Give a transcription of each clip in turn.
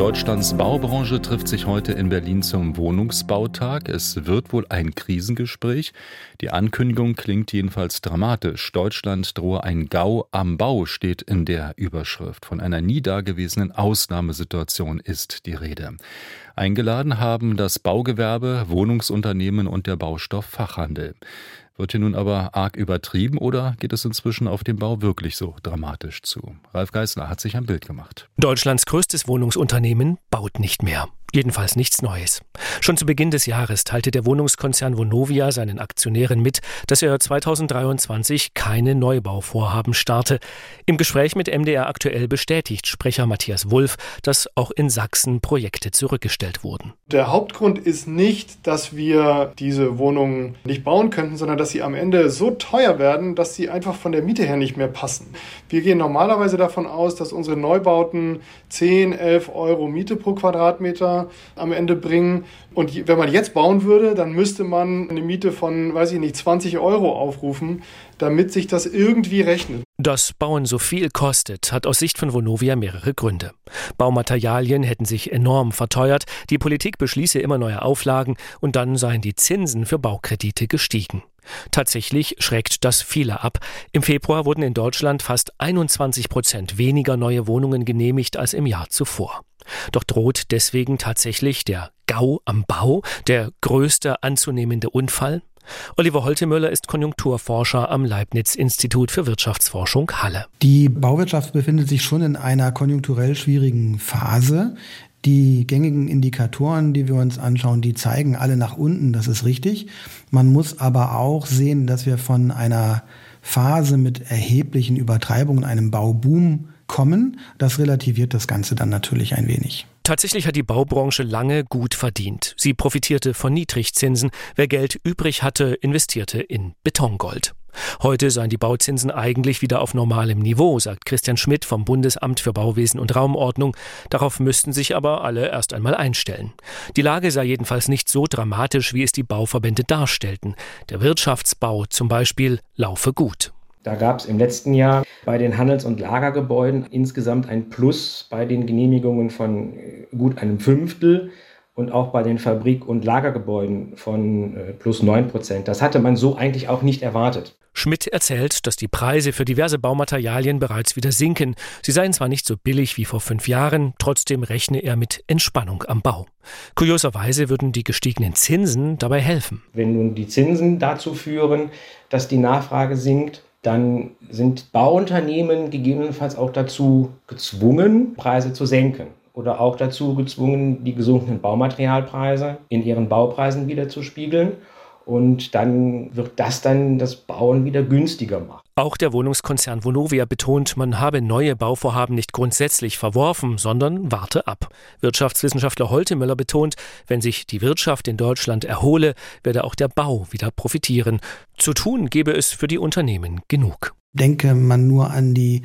Deutschlands Baubranche trifft sich heute in Berlin zum Wohnungsbautag. Es wird wohl ein Krisengespräch. Die Ankündigung klingt jedenfalls dramatisch. Deutschland drohe ein Gau am Bau, steht in der Überschrift. Von einer nie dagewesenen Ausnahmesituation ist die Rede. Eingeladen haben das Baugewerbe, Wohnungsunternehmen und der Baustofffachhandel. Wird hier nun aber arg übertrieben oder geht es inzwischen auf dem Bau wirklich so dramatisch zu? Ralf Geißler hat sich ein Bild gemacht. Deutschlands größtes Wohnungsunternehmen baut nicht mehr. Jedenfalls nichts Neues. Schon zu Beginn des Jahres teilte der Wohnungskonzern Vonovia seinen Aktionären mit, dass er 2023 keine Neubauvorhaben starte. Im Gespräch mit MDR aktuell bestätigt Sprecher Matthias Wulff, dass auch in Sachsen Projekte zurückgestellt wurden. Der Hauptgrund ist nicht, dass wir diese Wohnungen nicht bauen könnten, sondern dass sie am Ende so teuer werden, dass sie einfach von der Miete her nicht mehr passen. Wir gehen normalerweise davon aus, dass unsere Neubauten 10, 11 Euro Miete pro Quadratmeter am Ende bringen. Und wenn man jetzt bauen würde, dann müsste man eine Miete von, weiß ich nicht, 20 Euro aufrufen, damit sich das irgendwie rechnet. Dass Bauen so viel kostet, hat aus Sicht von Vonovia mehrere Gründe. Baumaterialien hätten sich enorm verteuert, die Politik beschließe immer neue Auflagen und dann seien die Zinsen für Baukredite gestiegen. Tatsächlich schreckt das viele ab. Im Februar wurden in Deutschland fast 21 Prozent weniger neue Wohnungen genehmigt als im Jahr zuvor. Doch droht deswegen tatsächlich der Gau am Bau, der größte anzunehmende Unfall? Oliver Holtemöller ist Konjunkturforscher am Leibniz-Institut für Wirtschaftsforschung Halle. Die Bauwirtschaft befindet sich schon in einer konjunkturell schwierigen Phase. Die gängigen Indikatoren, die wir uns anschauen, die zeigen alle nach unten, das ist richtig. Man muss aber auch sehen, dass wir von einer Phase mit erheblichen Übertreibungen, einem Bauboom kommen. Das relativiert das Ganze dann natürlich ein wenig. Tatsächlich hat die Baubranche lange gut verdient. Sie profitierte von Niedrigzinsen. Wer Geld übrig hatte, investierte in Betongold. Heute seien die Bauzinsen eigentlich wieder auf normalem Niveau, sagt Christian Schmidt vom Bundesamt für Bauwesen und Raumordnung. Darauf müssten sich aber alle erst einmal einstellen. Die Lage sei jedenfalls nicht so dramatisch, wie es die Bauverbände darstellten. Der Wirtschaftsbau zum Beispiel laufe gut. Da gab es im letzten Jahr bei den Handels- und Lagergebäuden insgesamt ein Plus bei den Genehmigungen von äh, gut einem Fünftel und auch bei den Fabrik- und Lagergebäuden von äh, plus 9 Prozent. Das hatte man so eigentlich auch nicht erwartet. Schmidt erzählt, dass die Preise für diverse Baumaterialien bereits wieder sinken. Sie seien zwar nicht so billig wie vor fünf Jahren, trotzdem rechne er mit Entspannung am Bau. Kurioserweise würden die gestiegenen Zinsen dabei helfen. Wenn nun die Zinsen dazu führen, dass die Nachfrage sinkt, dann sind Bauunternehmen gegebenenfalls auch dazu gezwungen, Preise zu senken oder auch dazu gezwungen, die gesunkenen Baumaterialpreise in ihren Baupreisen wieder zu spiegeln. Und dann wird das dann das Bauen wieder günstiger machen. Auch der Wohnungskonzern Vonovia betont, man habe neue Bauvorhaben nicht grundsätzlich verworfen, sondern warte ab. Wirtschaftswissenschaftler Holtemöller betont, wenn sich die Wirtschaft in Deutschland erhole, werde auch der Bau wieder profitieren. Zu tun gebe es für die Unternehmen genug. Denke man nur an die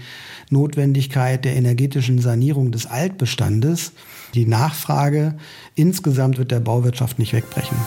Notwendigkeit der energetischen Sanierung des Altbestandes. Die Nachfrage insgesamt wird der Bauwirtschaft nicht wegbrechen.